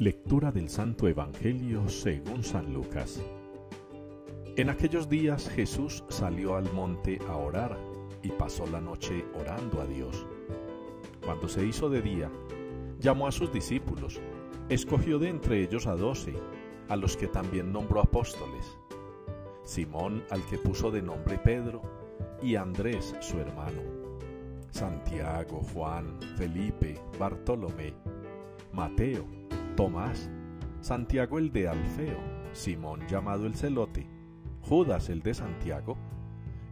Lectura del Santo Evangelio según San Lucas. En aquellos días Jesús salió al monte a orar y pasó la noche orando a Dios. Cuando se hizo de día, llamó a sus discípulos, escogió de entre ellos a doce, a los que también nombró apóstoles, Simón al que puso de nombre Pedro, y Andrés su hermano, Santiago, Juan, Felipe, Bartolomé, Mateo, Tomás, Santiago el de Alfeo, Simón llamado el celote, Judas el de Santiago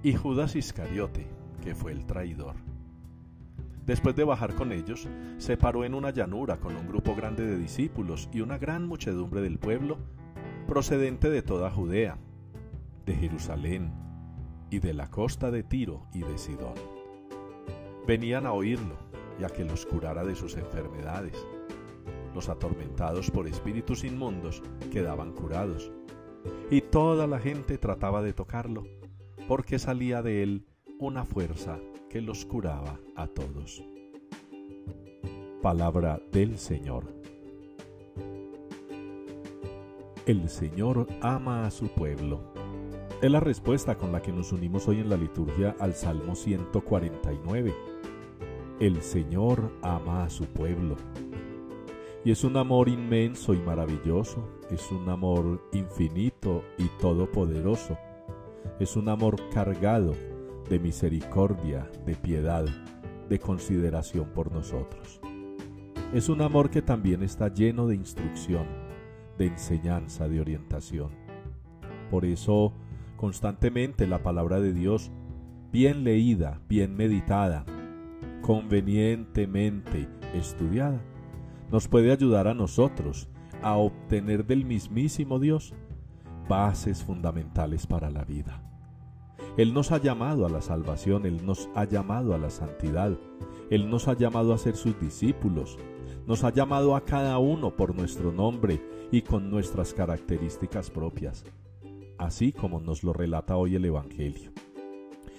y Judas Iscariote, que fue el traidor. Después de bajar con ellos, se paró en una llanura con un grupo grande de discípulos y una gran muchedumbre del pueblo, procedente de toda Judea, de Jerusalén y de la costa de Tiro y de Sidón. Venían a oírlo y a que los curara de sus enfermedades los atormentados por espíritus inmundos quedaban curados, y toda la gente trataba de tocarlo, porque salía de él una fuerza que los curaba a todos. Palabra del Señor. El Señor ama a su pueblo. Es la respuesta con la que nos unimos hoy en la liturgia al Salmo 149. El Señor ama a su pueblo. Y es un amor inmenso y maravilloso, es un amor infinito y todopoderoso, es un amor cargado de misericordia, de piedad, de consideración por nosotros. Es un amor que también está lleno de instrucción, de enseñanza, de orientación. Por eso, constantemente la palabra de Dios, bien leída, bien meditada, convenientemente estudiada, nos puede ayudar a nosotros a obtener del mismísimo Dios bases fundamentales para la vida. Él nos ha llamado a la salvación, Él nos ha llamado a la santidad, Él nos ha llamado a ser sus discípulos, nos ha llamado a cada uno por nuestro nombre y con nuestras características propias, así como nos lo relata hoy el Evangelio.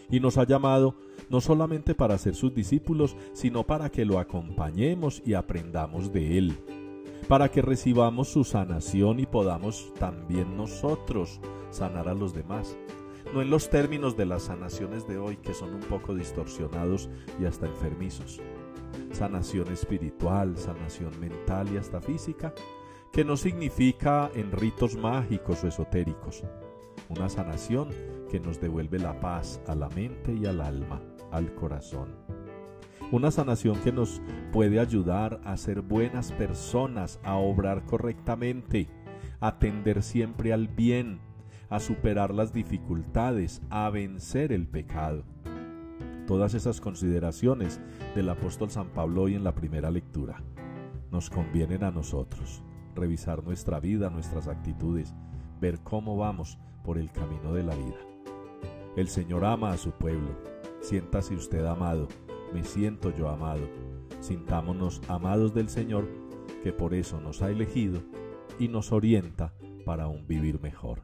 Y nos ha llamado no solamente para ser sus discípulos, sino para que lo acompañemos y aprendamos de Él, para que recibamos su sanación y podamos también nosotros sanar a los demás. No en los términos de las sanaciones de hoy, que son un poco distorsionados y hasta enfermizos. Sanación espiritual, sanación mental y hasta física, que no significa en ritos mágicos o esotéricos. Una sanación que nos devuelve la paz a la mente y al alma, al corazón. Una sanación que nos puede ayudar a ser buenas personas, a obrar correctamente, a tender siempre al bien, a superar las dificultades, a vencer el pecado. Todas esas consideraciones del apóstol San Pablo hoy en la primera lectura nos convienen a nosotros, revisar nuestra vida, nuestras actitudes, ver cómo vamos por el camino de la vida. El Señor ama a su pueblo. Siéntase usted amado, me siento yo amado. Sintámonos amados del Señor, que por eso nos ha elegido y nos orienta para un vivir mejor.